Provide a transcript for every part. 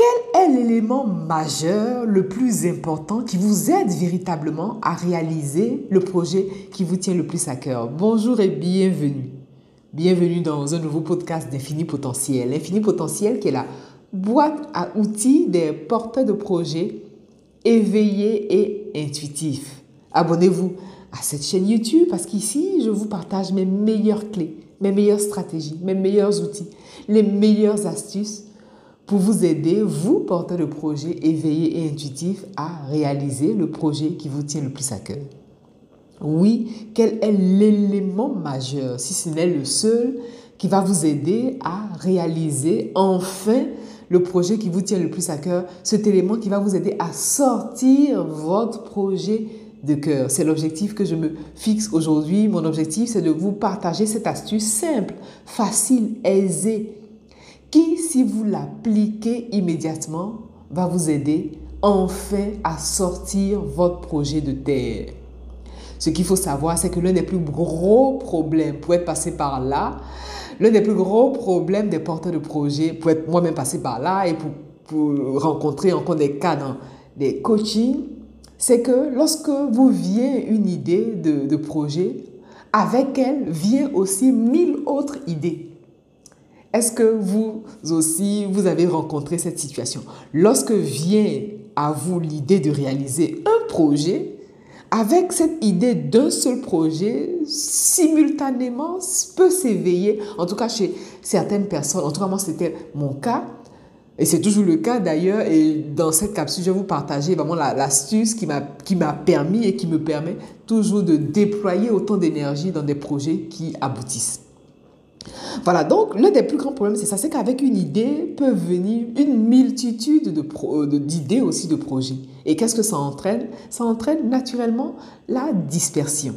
Quel est l'élément majeur, le plus important, qui vous aide véritablement à réaliser le projet qui vous tient le plus à cœur? Bonjour et bienvenue. Bienvenue dans un nouveau podcast d'Infini Potentiel. Infini Potentiel qui est la boîte à outils des porteurs de projets éveillés et intuitifs. Abonnez-vous à cette chaîne YouTube parce qu'ici, je vous partage mes meilleures clés, mes meilleures stratégies, mes meilleurs outils, les meilleures astuces pour vous aider, vous, porteurs de projets éveillés et intuitifs, à réaliser le projet qui vous tient le plus à cœur. Oui, quel est l'élément majeur, si ce n'est le seul, qui va vous aider à réaliser enfin le projet qui vous tient le plus à cœur, cet élément qui va vous aider à sortir votre projet de cœur? C'est l'objectif que je me fixe aujourd'hui. Mon objectif, c'est de vous partager cette astuce simple, facile, aisée, qui, si vous l'appliquez immédiatement, va vous aider enfin à sortir votre projet de terre. Ce qu'il faut savoir, c'est que l'un des plus gros problèmes pour être passé par là, l'un des plus gros problèmes des porteurs de projets, pour être moi-même passé par là et pour, rencontrer encore des cas dans des coachings, c'est que lorsque vous vient une idée de, de projet, avec elle vient aussi mille autres idées. Est-ce que vous aussi, vous avez rencontré cette situation? Lorsque vient à vous l'idée de réaliser un projet, avec cette idée d'un seul projet, simultanément peut s'éveiller, en tout cas chez certaines personnes, en tout cas moi c'était mon cas, et c'est toujours le cas d'ailleurs, et dans cette capsule, je vais vous partager vraiment l'astuce qui m'a permis et qui me permet toujours de déployer autant d'énergie dans des projets qui aboutissent. Voilà, donc l'un des plus grands problèmes, c'est ça, c'est qu'avec une idée peut venir une multitude euh, d'idées aussi de projets. Et qu'est-ce que ça entraîne? Ça entraîne naturellement la dispersion.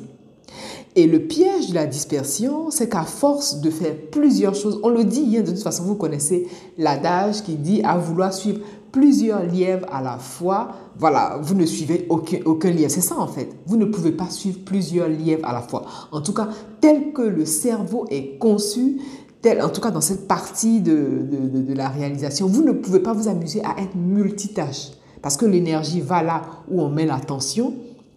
Et le piège de la dispersion, c'est qu'à force de faire plusieurs choses, on le dit, hein, de toute façon, vous connaissez l'adage qui dit à vouloir suivre plusieurs lièvres à la fois, voilà, vous ne suivez aucun, aucun lièvre. C'est ça en fait. Vous ne pouvez pas suivre plusieurs lièvres à la fois. En tout cas, tel que le cerveau est conçu, tel, en tout cas dans cette partie de, de, la réalisation, vous ne pouvez pas vous amuser à être multitâche. Parce que l'énergie va là où on met l'attention.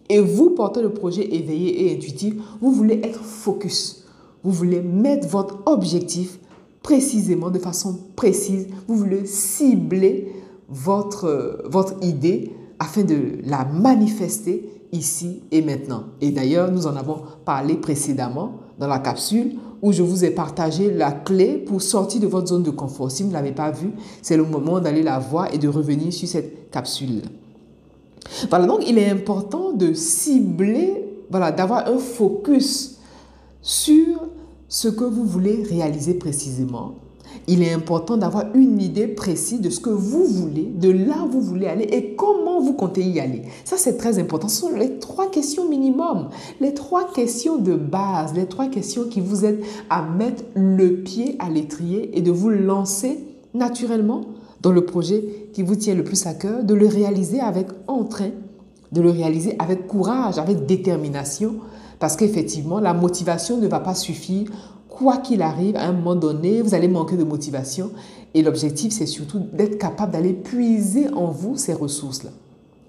Et vous, portez le projet éveillé et intuitif, vous voulez être focus. Vous voulez mettre votre objectif précisément, de façon précise. Vous voulez cibler votre, votre idée afin de la manifester ici et maintenant. Et d'ailleurs, nous en avons parlé précédemment dans la capsule où je vous ai partagé la clé pour sortir de votre zone de confort. Si vous ne l'avez pas vue, c'est le moment d'aller la voir et de revenir sur cette capsule. Voilà, donc il est important de cibler, voilà, d'avoir un focus sur ce que vous voulez réaliser précisément il est important d'avoir une idée précise de ce que vous voulez, de là où vous voulez aller et comment vous comptez y aller. Ça, c'est très important. Ce sont les trois questions minimum, les trois questions de base, les trois questions qui vous aident à mettre le pied à l'étrier et de vous lancer naturellement dans le projet qui vous tient le plus à cœur, de le réaliser avec entrain, de le réaliser avec courage, avec détermination, parce qu'effectivement, la motivation ne va pas suffire quoi qu'il arrive, à un moment donné, vous allez manquer de motivation. Et l'objectif, c'est surtout d'être capable d'aller puiser en vous ces ressources-là.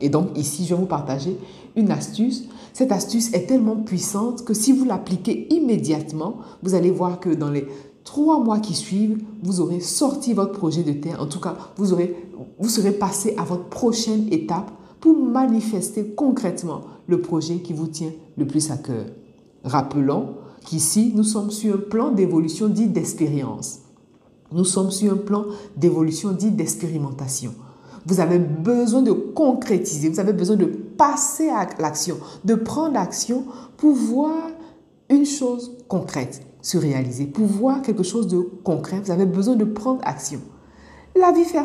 Et donc ici, je vais vous partager une astuce. Cette astuce est tellement puissante que si vous l'appliquez immédiatement, vous allez voir que dans les trois mois qui suivent, vous aurez sorti votre projet de terre. En tout cas, vous, aurez, vous serez passé à votre prochaine étape pour manifester concrètement le projet qui vous tient le plus à cœur. Rappelons qu'ici, nous sommes sur un plan d'évolution dit d'expérience. Nous sommes sur un plan d'évolution dit d'expérimentation. Vous avez besoin de concrétiser, vous avez besoin de passer à l'action, de prendre l'action pour voir une chose concrète se réaliser, pour voir quelque chose de concret. Vous avez besoin de prendre action. La vie faire,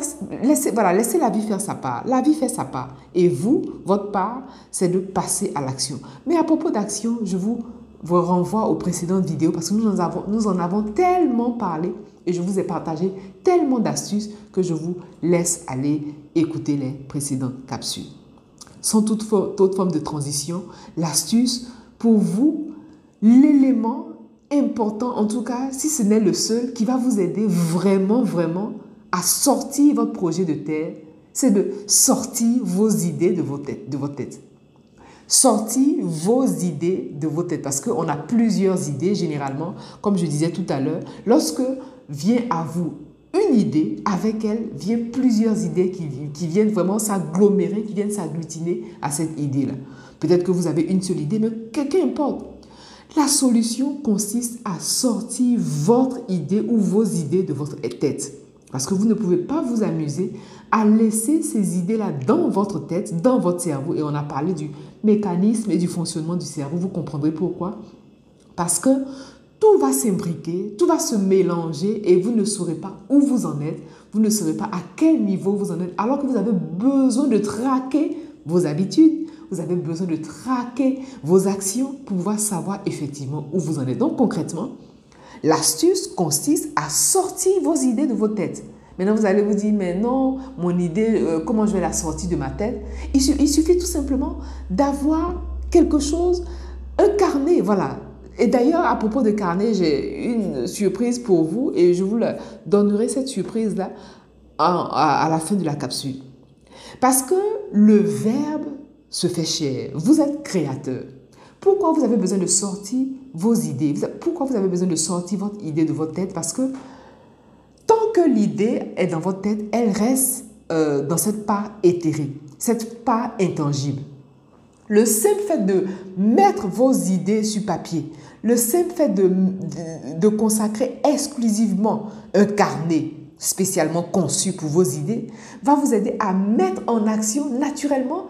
voilà, laissez la vie faire sa part. La vie fait sa part. Et vous, votre part, c'est de passer à l'action. Mais à propos d'action, je vous vous renvoie aux précédentes vidéos parce que nous en avons, nous en avons tellement parlé et je vous ai partagé tellement d'astuces que je vous laisse aller écouter les précédentes capsules. Sans toute, toute forme de transition, l'astuce pour vous, l'élément important, en tout cas, si ce n'est le seul, qui va vous aider vraiment, vraiment à sortir votre projet de terre, c'est de sortir vos idées de, vos têtes, de votre tête. Sortir vos idées de vos têtes parce qu'on a plusieurs idées généralement, comme je disais tout à l'heure. Lorsque vient à vous une idée, avec elle viennent plusieurs idées qui, qui viennent vraiment s'agglomérer, qui viennent s'agglutiner à cette idée-là. Peut-être que vous avez une seule idée, mais qu'importe. La solution consiste à sortir votre idée ou vos idées de votre tête. Parce que vous ne pouvez pas vous amuser à laisser ces idées-là dans votre tête, dans votre cerveau. Et on a parlé du mécanisme et du fonctionnement du cerveau. Vous comprendrez pourquoi. Parce que tout va s'imbriquer, tout va se mélanger et vous ne saurez pas où vous en êtes. Vous ne saurez pas à quel niveau vous en êtes. Alors que vous avez besoin de traquer vos habitudes. Vous avez besoin de traquer vos actions pour pouvoir savoir effectivement où vous en êtes. Donc concrètement, L'astuce consiste à sortir vos idées de vos têtes. Maintenant, vous allez vous dire, mais non, mon idée, euh, comment je vais la sortir de ma tête? Il, suffit tout simplement d'avoir quelque chose, un carnet, voilà. Et d'ailleurs, à propos de carnet, j'ai une surprise pour vous et je vous donnerai cette surprise-là à, à la fin de la capsule. Parce que le verbe se fait cher. Vous êtes créateur. Pourquoi vous avez besoin de sortir vos idées? Pourquoi vous avez besoin de sortir votre idée de votre tête? Parce que que l'idée est dans votre tête, elle reste euh, dans cette part éthérique, cette part intangible. Le simple fait de mettre vos idées sur papier, le simple fait de, de consacrer exclusivement un carnet spécialement conçu pour vos idées, va vous aider à mettre en action naturellement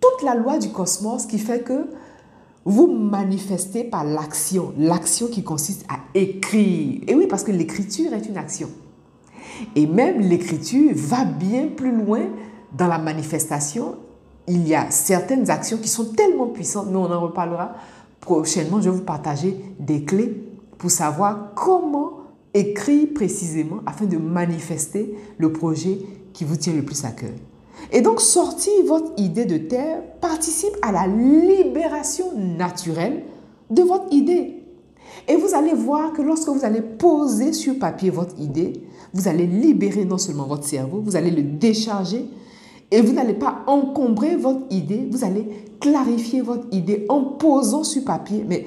toute la loi du cosmos qui fait que vous manifestez par l'action, l'action qui consiste à écrire. Et oui, parce que l'écriture est une action. Et même l'écriture va bien plus loin dans la manifestation. Il y a certaines actions qui sont tellement puissantes, mais on en reparlera prochainement. Je vais vous partager des clés pour savoir comment écrire précisément afin de manifester le projet qui vous tient le plus à cœur. Et donc sortir votre idée de terre participe à la libération naturelle de votre idée. Et vous allez voir que lorsque vous allez poser sur papier votre idée, vous allez libérer non seulement votre cerveau, vous allez le décharger et vous n'allez pas encombrer votre idée, vous allez clarifier votre idée en posant sur papier. Mais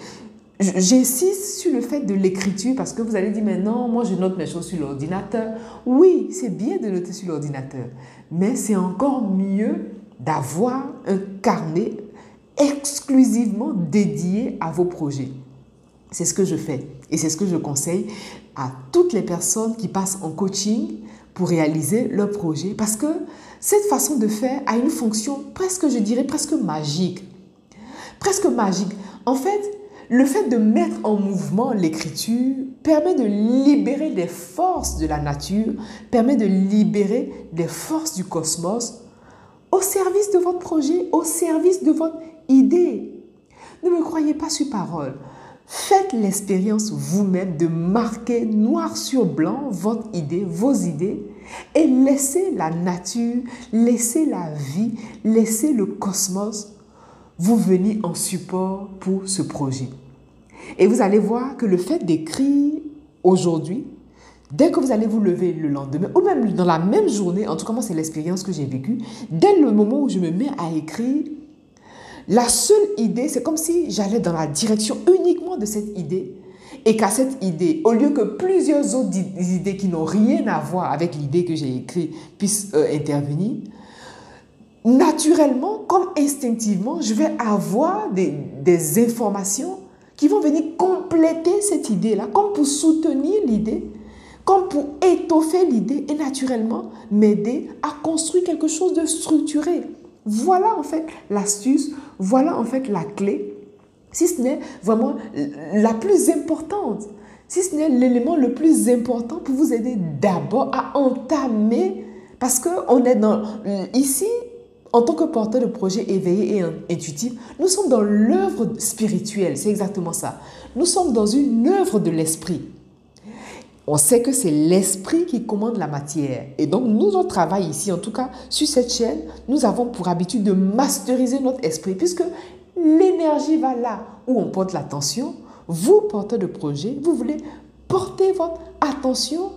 J'insiste sur le fait de l'écriture parce que vous allez dire, mais non, moi je note mes choses sur l'ordinateur. Oui, c'est bien de noter sur l'ordinateur, mais c'est encore mieux d'avoir un carnet exclusivement dédié à vos projets. C'est ce que je fais et c'est ce que je conseille à toutes les personnes qui passent en coaching pour réaliser leur projet parce que cette façon de faire a une fonction presque, je dirais, presque magique. Presque magique. En fait, le fait de mettre en mouvement l'écriture permet de libérer des forces de la nature, permet de libérer des forces du cosmos au service de votre projet, au service de votre idée. Ne me croyez pas sur parole. Faites l'expérience vous-même de marquer noir sur blanc votre idée, vos idées, et laissez la nature, laissez la vie, laissez le cosmos vous venez en support pour ce projet. Et vous allez voir que le fait d'écrire aujourd'hui, dès que vous allez vous lever le lendemain, ou même dans la même journée, en tout cas moi c'est l'expérience que j'ai vécue, dès le moment où je me mets à écrire, la seule idée, c'est comme si j'allais dans la direction uniquement de cette idée et qu'à cette idée, au lieu que plusieurs autres idées qui n'ont rien à voir avec l'idée que j'ai écrite puissent euh, intervenir, naturellement, comme instinctivement, je vais avoir des, des informations qui vont venir compléter cette idée-là, comme pour soutenir l'idée, comme pour étoffer l'idée et naturellement m'aider à construire quelque chose de structuré. Voilà en fait l'astuce, voilà en fait la clé, si ce n'est vraiment la plus importante, si ce n'est l'élément le plus important pour vous aider d'abord à entamer, parce qu'on est dans, ici, en tant que porteur de projet éveillé et intuitif, nous sommes dans l'œuvre spirituelle, c'est exactement ça. Nous sommes dans une œuvre de l'esprit. On sait que c'est l'esprit qui commande la matière. Et donc, nous, notre travail ici, en tout cas sur cette chaîne, nous avons pour habitude de masteriser notre esprit, puisque l'énergie va là où on porte l'attention. Vous, porteur de projet, vous voulez porter votre attention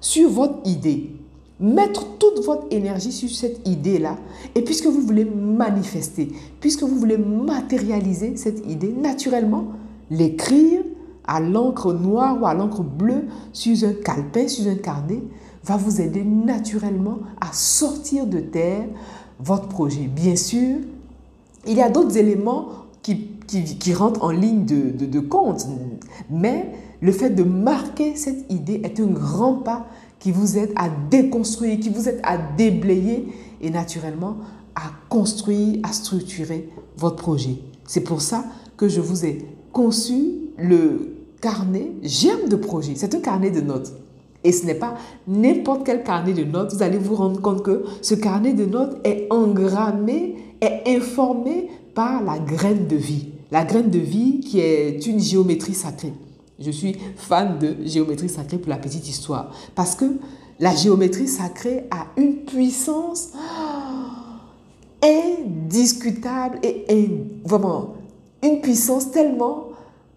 sur votre idée. mettre toute votre énergie sur cette idée-là. Et puisque vous voulez manifester, puisque vous voulez matérialiser cette idée, naturellement, l'écrire à l'encre noire ou à l'encre bleue sur un calepin, sur un carnet, va vous aider naturellement à sortir de terre votre projet. Bien sûr, il y a d'autres éléments qui, qui, rentrent en ligne de, de, de compte, mais le fait de marquer cette idée est un grand pas qui vous aide à déconstruire, qui vous aide à déblayer et naturellement à construire, à structurer votre projet. C'est pour ça que je vous ai conçu le carnet Germe de projet. C'est un carnet de notes. Et ce n'est pas n'importe quel carnet de notes. Vous allez vous rendre compte que ce carnet de notes est engrammé, est informé par la graine de vie. La graine de vie qui est une géométrie sacrée. Je suis fan de géométrie sacrée pour la petite histoire. Parce que la géométrie sacrée a une puissance indiscutable et vraiment une puissance tellement,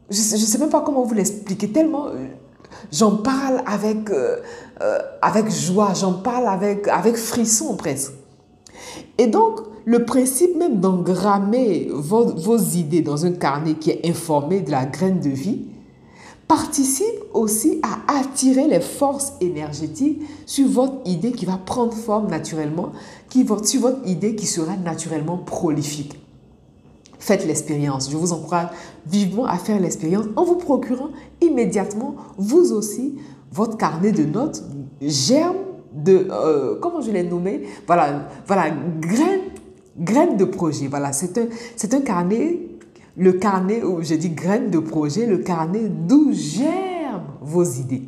je ne sais même pas comment vous l'expliquer, tellement euh, j'en parle avec, euh, euh, avec joie, j'en parle avec, avec frisson presque. Et donc, le principe même d'engrammer vos, vos idées dans un carnet qui est informé de la graine de vie, participe aussi à attirer les forces énergétiques sur votre idée qui va prendre forme naturellement, qui, sur votre idée qui sera naturellement prolifique. Faites l'expérience. Je vous encourage vivement à faire l'expérience en vous procurant immédiatement, vous aussi, votre carnet de notes germe de, euh, comment je l'ai nommé? Voilà, voilà graine, graine de projet. Voilà, c'est un, c'est un carnet le carnet où j'ai dit graines de projet, le carnet d'où germent vos idées.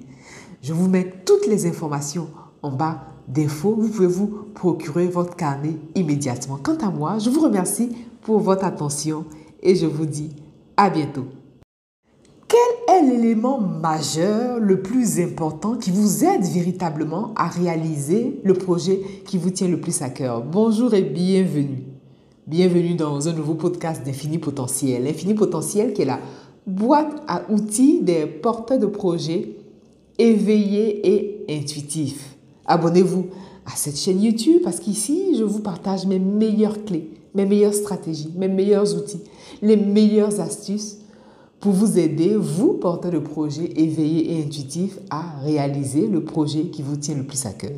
Je vous mets toutes les informations en bas d'infos. Vous pouvez vous procurer votre carnet immédiatement. Quant à moi, je vous remercie pour votre attention et je vous dis à bientôt. Quel est l'élément majeur le plus important qui vous aide véritablement à réaliser le projet qui vous tient le plus à cœur? Bonjour et bienvenue. Bienvenue dans un nouveau podcast d'Infini Potentiel. L'infini Potentiel qui est la boîte à outils des porteurs de projets éveillés et intuitifs. Abonnez-vous à cette chaîne YouTube parce qu'ici, je vous partage mes meilleures clés, mes meilleures stratégies, mes meilleurs outils, les meilleures astuces pour vous aider, vous, porteurs de projets éveillés et intuitifs, à réaliser le projet qui vous tient le plus à cœur.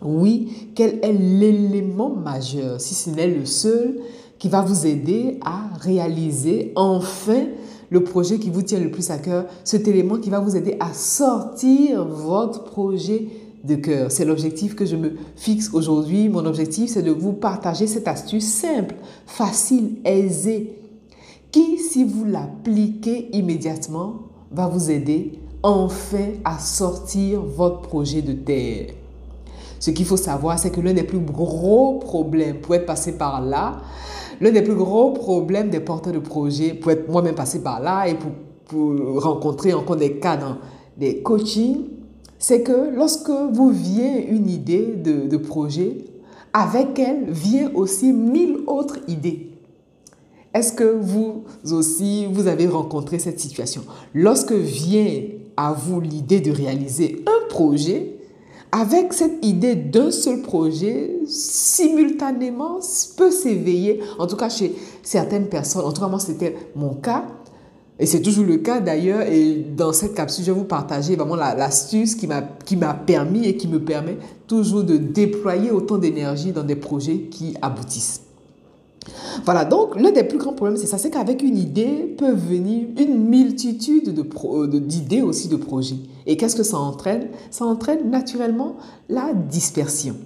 Oui, quel est l'élément majeur, si ce n'est le seul, qui va vous aider à réaliser enfin le projet qui vous tient le plus à cœur, cet élément qui va vous aider à sortir votre projet de cœur. C'est l'objectif que je me fixe aujourd'hui. Mon objectif, c'est de vous partager cette astuce simple, facile, aisée, qui, si vous l'appliquez immédiatement, va vous aider enfin à sortir votre projet de terre. Ce qu'il faut savoir, c'est que l'un des plus gros problèmes pour être passé par là, l'un des plus gros problèmes des porteurs de projets, pour être moi-même passé par là et pour, pour rencontrer encore des cas dans des coachings, c'est que lorsque vous vient une idée de, projet, avec elle vient aussi mille autres idées. Est-ce que vous aussi, vous avez rencontré cette situation? Lorsque vient à vous l'idée de réaliser un projet, avec cette idée d'un seul projet, simultanément peut s'éveiller, en tout cas chez certaines personnes, en tout cas moi c'était mon cas, et c'est toujours le cas d'ailleurs, et dans cette capsule, je vais vous partager vraiment l'astuce qui m'a permis et qui me permet toujours de déployer autant d'énergie dans des projets qui aboutissent. Voilà, donc l'un des plus grands problèmes, c'est ça, c'est qu'avec une idée peut venir une multitude d'idées de aussi de projets. Et qu'est-ce que ça entraîne? Ça entraîne naturellement la dispersion.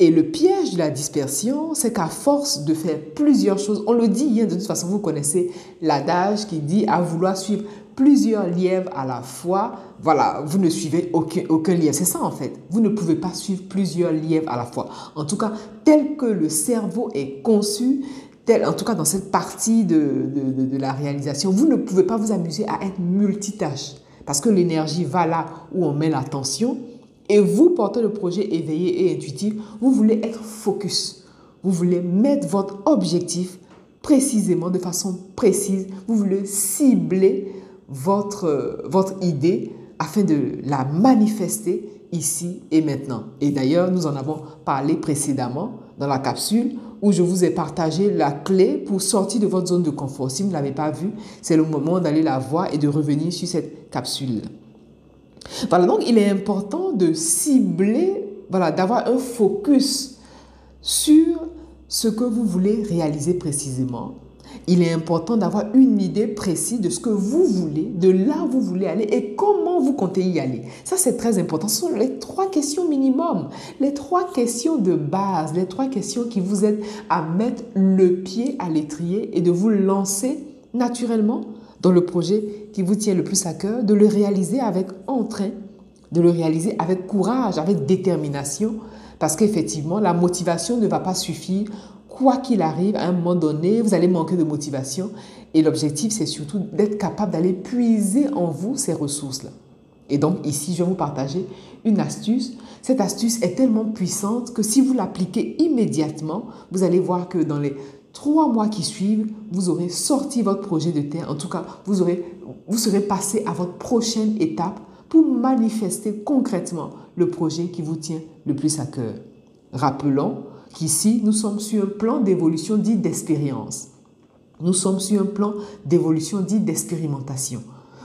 Et le piège de la dispersion, c'est qu'à force de faire plusieurs choses, on le dit, hein, de toute façon, vous connaissez l'adage qui dit à vouloir suivre plusieurs lièvres à la fois, voilà, vous ne suivez aucun, aucun lièvre. C'est ça en fait. Vous ne pouvez pas suivre plusieurs lièvres à la fois. En tout cas, tel que le cerveau est conçu, tel, en tout cas dans cette partie de, de, de la réalisation, vous ne pouvez pas vous amuser à être multitâche. Parce que l'énergie va là où on met l'attention. Et vous, portez le projet éveillé et intuitif, vous voulez être focus. Vous voulez mettre votre objectif précisément, de façon précise. Vous voulez cibler votre, votre idée afin de la manifester ici et maintenant. Et d'ailleurs, nous en avons parlé précédemment dans la capsule où je vous ai partagé la clé pour sortir de votre zone de confort. Si vous ne l'avez pas vue, c'est le moment d'aller la voir et de revenir sur cette capsule. Voilà, donc il est important de cibler, voilà, d'avoir un focus sur ce que vous voulez réaliser précisément il est important d'avoir une idée précise de ce que vous voulez, de là où vous voulez aller et comment vous comptez y aller. Ça, c'est très important. Ce sont les trois questions minimum, les trois questions de base, les trois questions qui vous aident à mettre le pied à l'étrier et de vous lancer naturellement dans le projet qui vous tient le plus à cœur, de le réaliser avec entrain, de le réaliser avec courage, avec détermination, parce qu'effectivement, la motivation ne va pas suffire quoi qu'il arrive, à un moment donné, vous allez manquer de motivation. Et l'objectif, c'est surtout d'être capable d'aller puiser en vous ces ressources-là. Et donc ici, je vais vous partager une astuce. Cette astuce est tellement puissante que si vous l'appliquez immédiatement, vous allez voir que dans les trois mois qui suivent, vous aurez sorti votre projet de terre. En tout cas, vous, serez passé à votre prochaine étape pour manifester concrètement le projet qui vous tient le plus à cœur. Rappelons qu'ici, nous sommes sur un plan d'évolution dit d'expérience. Nous sommes sur un plan d'évolution dit d'expérimentation.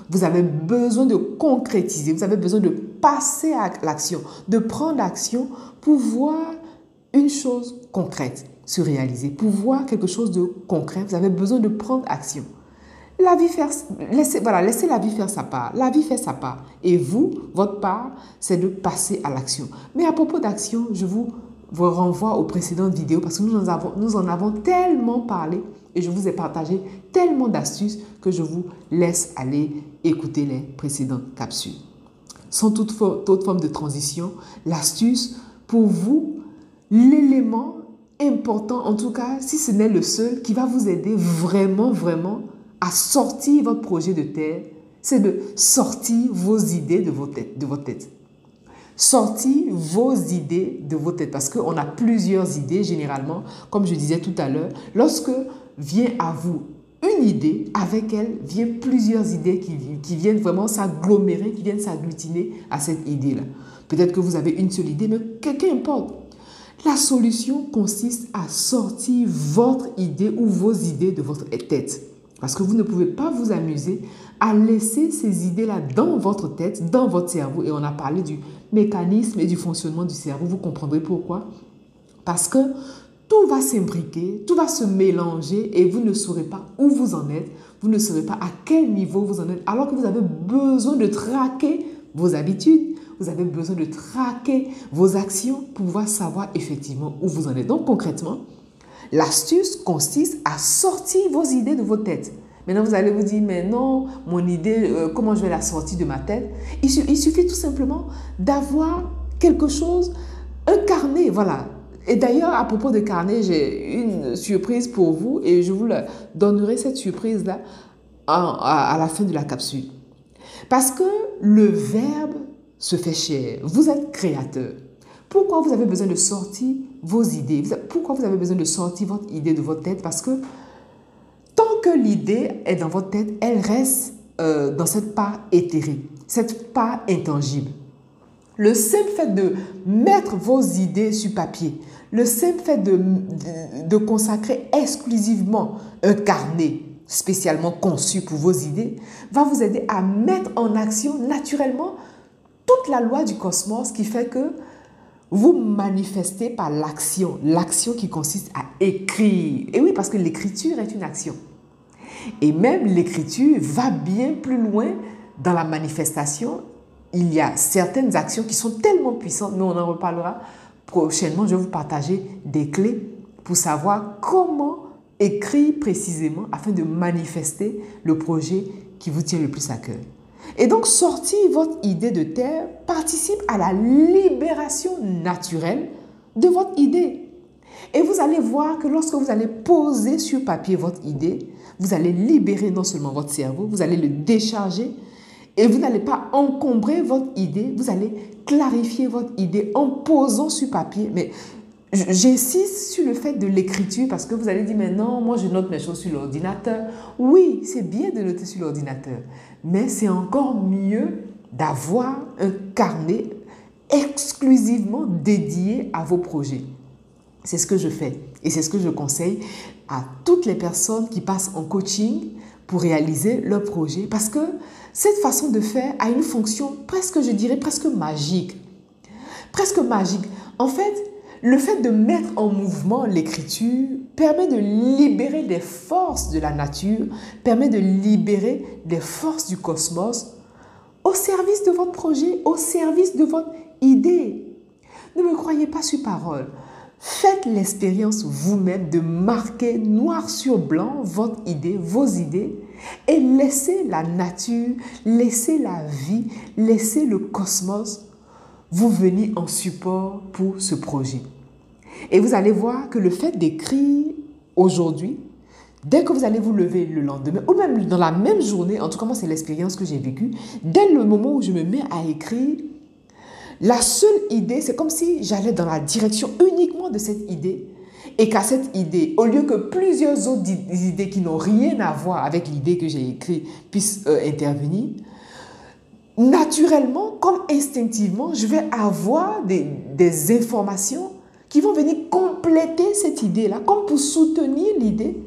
Vous avez besoin de concrétiser, vous avez besoin de passer à l'action, de prendre action pour voir une chose concrète se réaliser, pour voir quelque chose de concret. Vous avez besoin de prendre action. La vie faire, laissez, voilà, laissez la vie faire sa part. La vie fait sa part. Et vous, votre part, c'est de passer à l'action. Mais à propos d'action, je vous renvoie aux précédentes vidéos parce que nous en avons, nous en avons tellement parlé et je vous ai partagé tellement d'astuces que je vous laisse aller écouter les précédentes capsules. Sans toute, toute forme de transition, l'astuce pour vous, l'élément important, en tout cas, si ce n'est le seul, qui va vous aider vraiment, vraiment à sortir votre projet de terre, c'est de sortir vos idées de, votre tête, de votre tête. Sortez vos idées de vos têtes parce qu'on a plusieurs idées généralement, comme je disais tout à l'heure. Lorsque vient à vous une idée, avec elle viennent plusieurs idées qui, qui viennent vraiment s'agglomérer, qui viennent s'agglutiner à cette idée-là. Peut-être que vous avez une seule idée, mais qu'importe. La solution consiste à sortir votre idée ou vos idées de votre tête. Parce que vous ne pouvez pas vous amuser à laisser ces idées-là dans votre tête, dans votre cerveau. Et on a parlé du mécanisme et du fonctionnement du cerveau. Vous comprendrez pourquoi. Parce que tout va s'imbriquer, tout va se mélanger et vous ne saurez pas où vous en êtes, vous ne saurez pas à quel niveau vous en êtes, alors que vous avez besoin de traquer vos habitudes, vous avez besoin de traquer vos actions pour pouvoir savoir effectivement où vous en êtes. Donc concrètement, l'astuce consiste à sortir vos idées de vos têtes. Maintenant, vous allez vous dire, mais non, mon idée, euh, comment je vais la sortir de ma tête? Il, suffit tout simplement d'avoir quelque chose, un carnet, voilà. Et d'ailleurs, à propos de carnet, j'ai une surprise pour vous et je vous donnerai cette surprise-là à, à la fin de la capsule. Parce que le verbe se fait cher. Vous êtes créateur. Pourquoi vous avez besoin de sortir vos idées? Pourquoi vous avez besoin de sortir votre idée de votre tête? Parce que que l'idée est dans votre tête, elle reste euh, dans cette part éthérée, cette part intangible. Le simple fait de mettre vos idées sur papier, le simple fait de, de, consacrer exclusivement un carnet spécialement conçu pour vos idées, va vous aider à mettre en action naturellement toute la loi du cosmos qui fait que vous manifestez par l'action, l'action qui consiste à écrire. Et oui, parce que l'écriture est une action. Et même l'écriture va bien plus loin dans la manifestation. Il y a certaines actions qui sont tellement puissantes, mais on en reparlera prochainement. Je vais vous partager des clés pour savoir comment écrire précisément afin de manifester le projet qui vous tient le plus à cœur. Et donc, sortir votre idée de terre participe à la libération naturelle de votre idée. Et vous allez voir que lorsque vous allez poser sur papier votre idée, vous allez libérer non seulement votre cerveau, vous allez le décharger et vous n'allez pas encombrer votre idée, vous allez clarifier votre idée en posant sur papier. Mais j'insiste sur le fait de l'écriture parce que vous allez dire, mais non, moi je note mes choses sur l'ordinateur. Oui, c'est bien de noter sur l'ordinateur, mais c'est encore mieux d'avoir un carnet exclusivement dédié à vos projets. C'est ce que je fais et c'est ce que je conseille à toutes les personnes qui passent en coaching pour réaliser leur projet parce que cette façon de faire a une fonction presque, je dirais, presque magique. Presque magique. En fait, le fait de mettre en mouvement l'écriture permet de libérer les forces de la nature, permet de libérer les forces du cosmos au service de votre projet, au service de votre idée. Ne me croyez pas sur parole. Faites l'expérience vous-même de marquer noir sur blanc votre idée, vos idées, et laissez la nature, laissez la vie, laissez le cosmos vous venir en support pour ce projet. Et vous allez voir que le fait d'écrire aujourd'hui, dès que vous allez vous lever le lendemain, ou même dans la même journée, en tout cas moi c'est l'expérience que j'ai vécue, dès le moment où je me mets à écrire, la seule idée, c'est comme si j'allais dans la direction uniquement de cette idée et qu'à cette idée, au lieu que plusieurs autres idées qui n'ont rien à voir avec l'idée que j'ai écrite puissent euh, intervenir, naturellement, comme instinctivement, je vais avoir des, informations qui vont venir compléter cette idée-là, comme pour soutenir l'idée,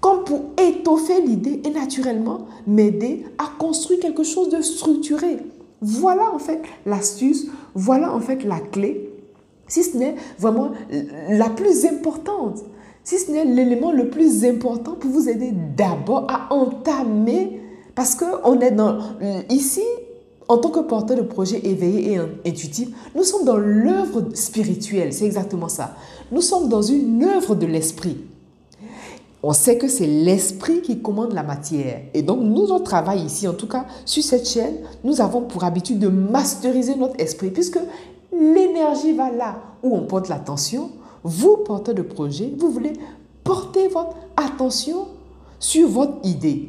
comme pour étoffer l'idée et naturellement m'aider à construire quelque chose de structuré. Voilà en fait l'astuce, voilà en fait la clé, si ce n'est vraiment la plus importante, si ce n'est l'élément le plus important pour vous aider d'abord à entamer, parce qu'on est dans, ici, en tant que porteur de projet éveillé et intuitif, nous sommes dans l'œuvre spirituelle, c'est exactement ça. Nous sommes dans une œuvre de l'esprit. On sait que c'est l'esprit qui commande la matière. Et donc, nous, on travaille ici, en tout cas, sur cette chaîne, nous avons pour habitude de masteriser notre esprit, puisque l'énergie va là où on porte l'attention. Vous, porteur de projet, vous voulez porter votre attention sur votre idée.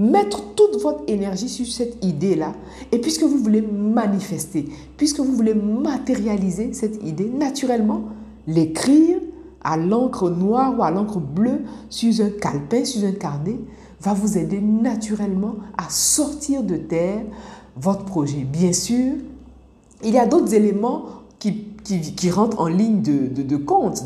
Mettre toute votre énergie sur cette idée-là. Et puisque vous voulez manifester, puisque vous voulez matérialiser cette idée, naturellement, l'écrire, à l'encre noire ou à l'encre bleue sur un calepin, sur un carnet, va vous aider naturellement à sortir de terre votre projet. Bien sûr, il y a d'autres éléments qui, qui, rentrent en ligne de, de, de compte,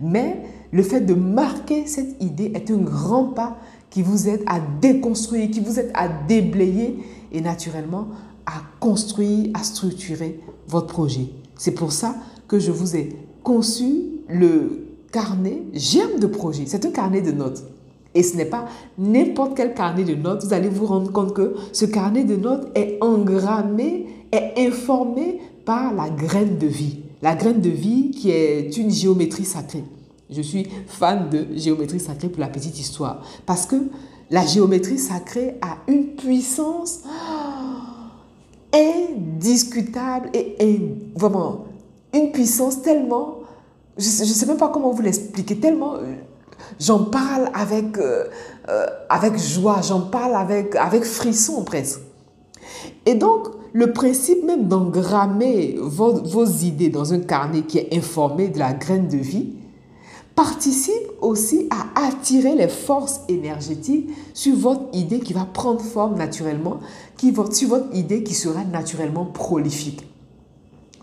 mais le fait de marquer cette idée est un grand pas qui vous aide à déconstruire, qui vous aide à déblayer et naturellement à construire, à structurer votre projet. C'est pour ça que je vous ai conçu le carnet germe de projet. C'est un carnet de notes. Et ce n'est pas n'importe quel carnet de notes. Vous allez vous rendre compte que ce carnet de notes est engrammé, est informé par la graine de vie. La graine de vie qui est une géométrie sacrée. Je suis fan de géométrie sacrée pour la petite histoire. Parce que la géométrie sacrée a une puissance indiscutable et vraiment une puissance tellement je ne sais même pas comment vous l'expliquer, tellement euh, j'en parle avec, euh, euh, avec joie, j'en parle avec, avec frisson presque. Et donc, le principe même d'engrammer vos, vos, idées dans un carnet qui est informé de la graine de vie participe aussi à attirer les forces énergétiques sur votre idée qui va prendre forme naturellement, qui, sur votre idée qui sera naturellement prolifique.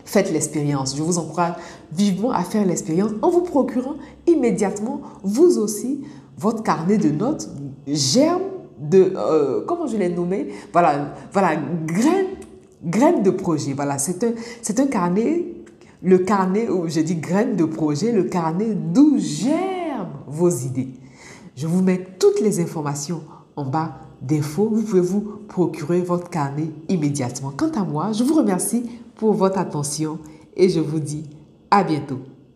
Faites l'expérience. Je vous encourage vivement à faire l'expérience en vous procurant immédiatement, vous aussi, votre carnet de notes germe de, euh, comment je l'ai nommé? Voilà, voilà graine, graine de projet. Voilà, c'est un, c'est un carnet, le carnet je dis graine de projet, le carnet d'où germent vos idées. Je vous mets toutes les informations en bas d'infos. Vous pouvez vous procurer votre carnet immédiatement. Quant à moi, je vous remercie pour votre attention et je vous dis à bientôt.